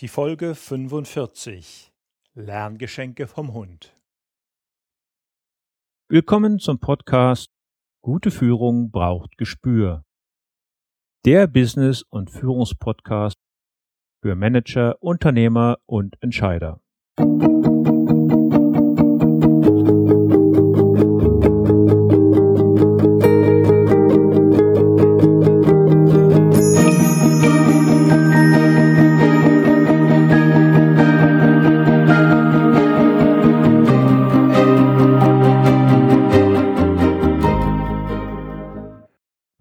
Die Folge 45 Lerngeschenke vom Hund. Willkommen zum Podcast Gute Führung braucht Gespür. Der Business- und Führungspodcast für Manager, Unternehmer und Entscheider.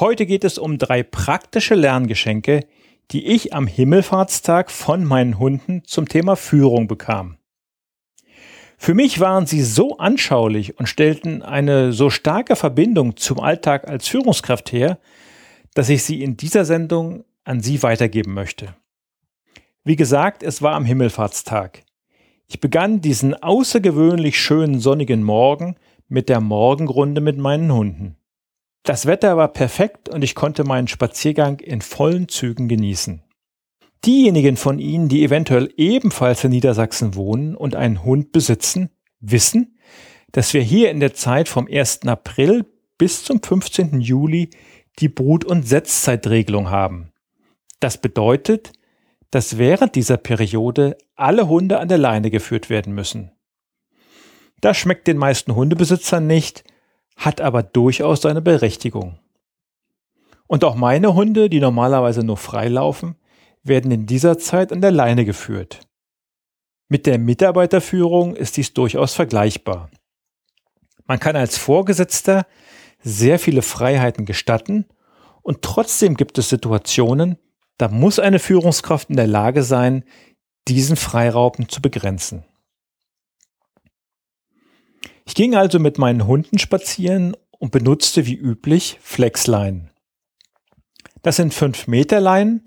Heute geht es um drei praktische Lerngeschenke, die ich am Himmelfahrtstag von meinen Hunden zum Thema Führung bekam. Für mich waren sie so anschaulich und stellten eine so starke Verbindung zum Alltag als Führungskraft her, dass ich sie in dieser Sendung an Sie weitergeben möchte. Wie gesagt, es war am Himmelfahrtstag. Ich begann diesen außergewöhnlich schönen sonnigen Morgen mit der Morgenrunde mit meinen Hunden. Das Wetter war perfekt und ich konnte meinen Spaziergang in vollen Zügen genießen. Diejenigen von Ihnen, die eventuell ebenfalls in Niedersachsen wohnen und einen Hund besitzen, wissen, dass wir hier in der Zeit vom 1. April bis zum 15. Juli die Brut- und Setzzeitregelung haben. Das bedeutet, dass während dieser Periode alle Hunde an der Leine geführt werden müssen. Das schmeckt den meisten Hundebesitzern nicht, hat aber durchaus seine Berechtigung. Und auch meine Hunde, die normalerweise nur frei laufen, werden in dieser Zeit an der Leine geführt. Mit der Mitarbeiterführung ist dies durchaus vergleichbar. Man kann als Vorgesetzter sehr viele Freiheiten gestatten und trotzdem gibt es Situationen, da muss eine Führungskraft in der Lage sein, diesen Freiraum zu begrenzen. Ich ging also mit meinen Hunden spazieren und benutzte wie üblich Flexleinen. Das sind 5 Meter Leinen,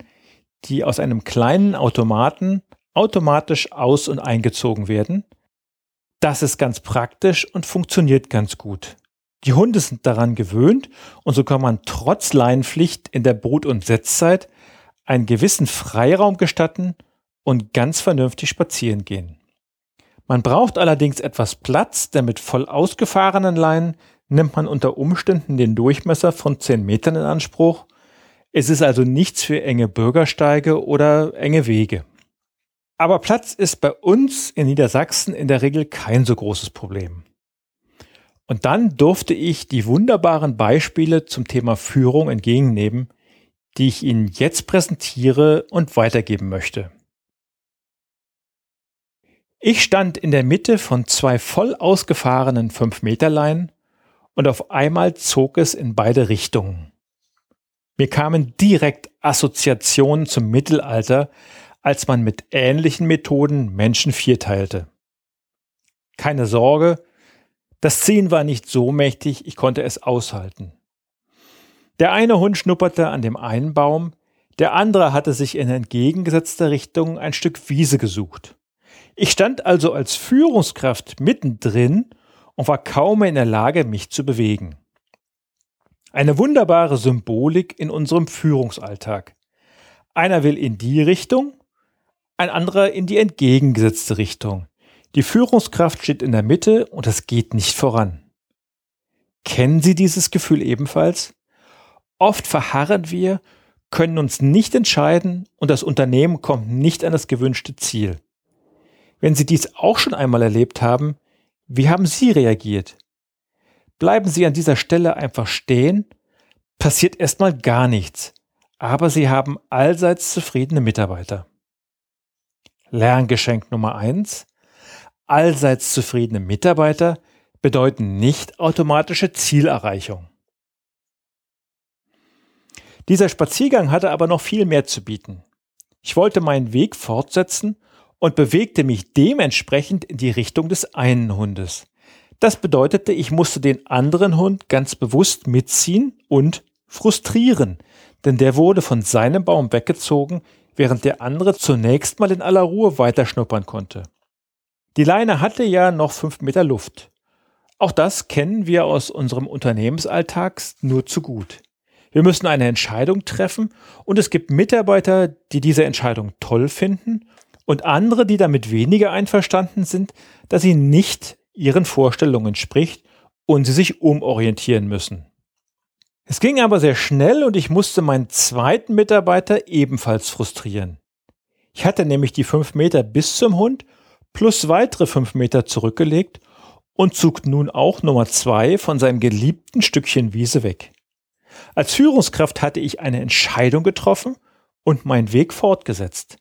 die aus einem kleinen Automaten automatisch aus- und eingezogen werden. Das ist ganz praktisch und funktioniert ganz gut. Die Hunde sind daran gewöhnt und so kann man trotz Leinenpflicht in der Brut- und Setzzeit einen gewissen Freiraum gestatten und ganz vernünftig spazieren gehen. Man braucht allerdings etwas Platz, denn mit voll ausgefahrenen Leinen nimmt man unter Umständen den Durchmesser von 10 Metern in Anspruch. Es ist also nichts für enge Bürgersteige oder enge Wege. Aber Platz ist bei uns in Niedersachsen in der Regel kein so großes Problem. Und dann durfte ich die wunderbaren Beispiele zum Thema Führung entgegennehmen, die ich Ihnen jetzt präsentiere und weitergeben möchte. Ich stand in der Mitte von zwei voll ausgefahrenen 5-Meter-Leinen und auf einmal zog es in beide Richtungen. Mir kamen direkt Assoziationen zum Mittelalter, als man mit ähnlichen Methoden Menschen vierteilte. Keine Sorge, das Ziehen war nicht so mächtig, ich konnte es aushalten. Der eine Hund schnupperte an dem einen Baum, der andere hatte sich in entgegengesetzter Richtung ein Stück Wiese gesucht. Ich stand also als Führungskraft mittendrin und war kaum mehr in der Lage, mich zu bewegen. Eine wunderbare Symbolik in unserem Führungsalltag. Einer will in die Richtung, ein anderer in die entgegengesetzte Richtung. Die Führungskraft steht in der Mitte und es geht nicht voran. Kennen Sie dieses Gefühl ebenfalls? Oft verharren wir, können uns nicht entscheiden und das Unternehmen kommt nicht an das gewünschte Ziel. Wenn Sie dies auch schon einmal erlebt haben, wie haben Sie reagiert? Bleiben Sie an dieser Stelle einfach stehen, passiert erstmal gar nichts, aber Sie haben allseits zufriedene Mitarbeiter. Lerngeschenk Nummer eins: Allseits zufriedene Mitarbeiter bedeuten nicht automatische Zielerreichung. Dieser Spaziergang hatte aber noch viel mehr zu bieten. Ich wollte meinen Weg fortsetzen und bewegte mich dementsprechend in die Richtung des einen Hundes. Das bedeutete, ich musste den anderen Hund ganz bewusst mitziehen und frustrieren, denn der wurde von seinem Baum weggezogen, während der andere zunächst mal in aller Ruhe weiterschnuppern konnte. Die Leine hatte ja noch fünf Meter Luft. Auch das kennen wir aus unserem Unternehmensalltag nur zu gut. Wir müssen eine Entscheidung treffen und es gibt Mitarbeiter, die diese Entscheidung toll finden und andere, die damit weniger einverstanden sind, dass sie nicht ihren Vorstellungen entspricht und sie sich umorientieren müssen. Es ging aber sehr schnell und ich musste meinen zweiten Mitarbeiter ebenfalls frustrieren. Ich hatte nämlich die fünf Meter bis zum Hund plus weitere fünf Meter zurückgelegt und zog nun auch Nummer zwei von seinem geliebten Stückchen Wiese weg. Als Führungskraft hatte ich eine Entscheidung getroffen und meinen Weg fortgesetzt.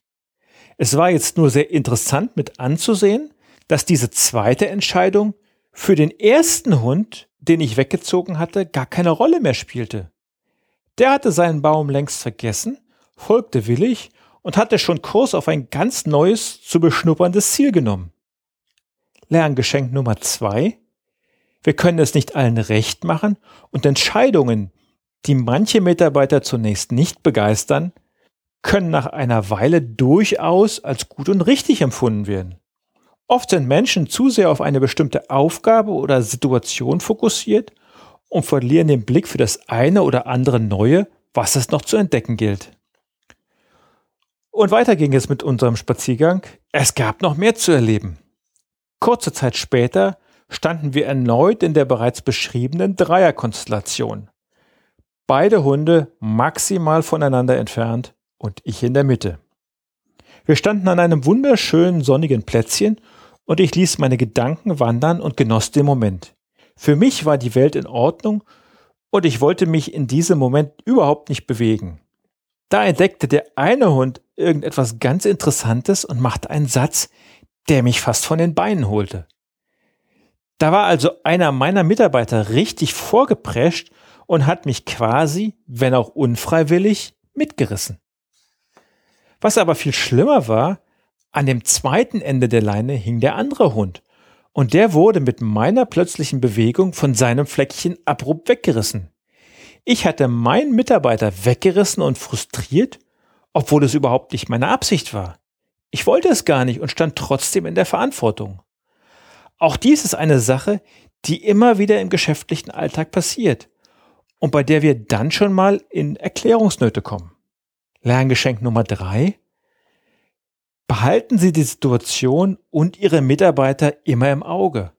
Es war jetzt nur sehr interessant mit anzusehen, dass diese zweite Entscheidung für den ersten Hund den ich weggezogen hatte, gar keine Rolle mehr spielte. Der hatte seinen Baum längst vergessen, folgte willig und hatte schon Kurs auf ein ganz neues, zu beschnupperndes Ziel genommen. Lerngeschenk Nummer zwei. Wir können es nicht allen recht machen und Entscheidungen, die manche Mitarbeiter zunächst nicht begeistern, können nach einer Weile durchaus als gut und richtig empfunden werden. Oft sind Menschen zu sehr auf eine bestimmte Aufgabe oder Situation fokussiert und verlieren den Blick für das eine oder andere Neue, was es noch zu entdecken gilt. Und weiter ging es mit unserem Spaziergang. Es gab noch mehr zu erleben. Kurze Zeit später standen wir erneut in der bereits beschriebenen Dreierkonstellation. Beide Hunde maximal voneinander entfernt und ich in der Mitte. Wir standen an einem wunderschönen sonnigen Plätzchen und ich ließ meine Gedanken wandern und genoss den Moment. Für mich war die Welt in Ordnung und ich wollte mich in diesem Moment überhaupt nicht bewegen. Da entdeckte der eine Hund irgendetwas ganz Interessantes und machte einen Satz, der mich fast von den Beinen holte. Da war also einer meiner Mitarbeiter richtig vorgeprescht und hat mich quasi, wenn auch unfreiwillig, mitgerissen. Was aber viel schlimmer war, an dem zweiten Ende der Leine hing der andere Hund, und der wurde mit meiner plötzlichen Bewegung von seinem Fleckchen abrupt weggerissen. Ich hatte meinen Mitarbeiter weggerissen und frustriert, obwohl es überhaupt nicht meine Absicht war. Ich wollte es gar nicht und stand trotzdem in der Verantwortung. Auch dies ist eine Sache, die immer wieder im geschäftlichen Alltag passiert und bei der wir dann schon mal in Erklärungsnöte kommen. Lerngeschenk Nummer drei. Behalten Sie die Situation und Ihre Mitarbeiter immer im Auge.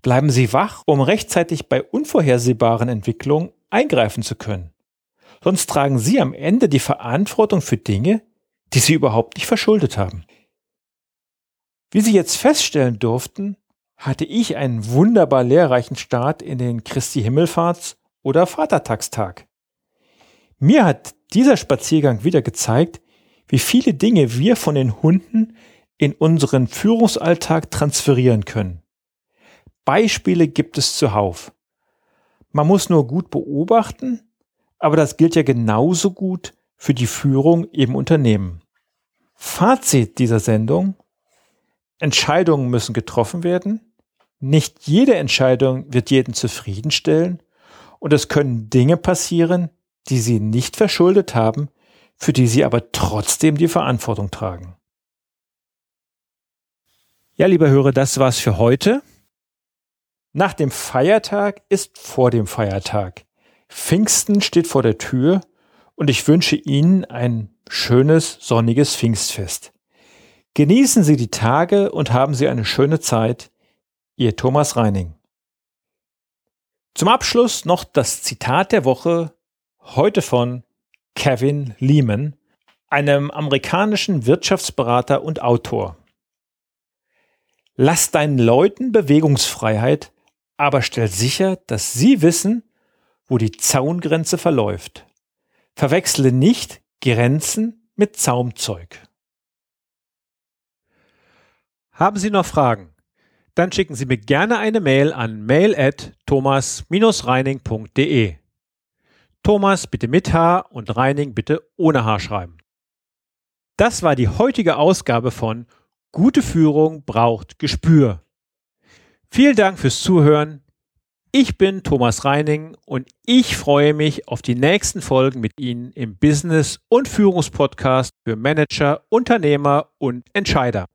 Bleiben Sie wach, um rechtzeitig bei unvorhersehbaren Entwicklungen eingreifen zu können. Sonst tragen Sie am Ende die Verantwortung für Dinge, die Sie überhaupt nicht verschuldet haben. Wie Sie jetzt feststellen durften, hatte ich einen wunderbar lehrreichen Start in den Christi Himmelfahrts- oder Vatertagstag. Mir hat dieser Spaziergang wieder gezeigt, wie viele Dinge wir von den Hunden in unseren Führungsalltag transferieren können. Beispiele gibt es zuhauf. Man muss nur gut beobachten, aber das gilt ja genauso gut für die Führung im Unternehmen. Fazit dieser Sendung. Entscheidungen müssen getroffen werden. Nicht jede Entscheidung wird jeden zufriedenstellen und es können Dinge passieren, die Sie nicht verschuldet haben, für die sie aber trotzdem die Verantwortung tragen. Ja, lieber Hörer, das war's für heute. Nach dem Feiertag ist vor dem Feiertag. Pfingsten steht vor der Tür und ich wünsche Ihnen ein schönes, sonniges Pfingstfest. Genießen Sie die Tage und haben Sie eine schöne Zeit. Ihr Thomas Reining. Zum Abschluss noch das Zitat der Woche, heute von Kevin Lehman, einem amerikanischen Wirtschaftsberater und Autor. Lass deinen Leuten Bewegungsfreiheit, aber stell sicher, dass sie wissen, wo die Zaungrenze verläuft. Verwechsle nicht Grenzen mit Zaumzeug. Haben Sie noch Fragen? Dann schicken Sie mir gerne eine Mail an mail at thomas-reining.de. Thomas bitte mit H und Reining bitte ohne H schreiben. Das war die heutige Ausgabe von Gute Führung braucht Gespür. Vielen Dank fürs Zuhören. Ich bin Thomas Reining und ich freue mich auf die nächsten Folgen mit Ihnen im Business- und Führungspodcast für Manager, Unternehmer und Entscheider.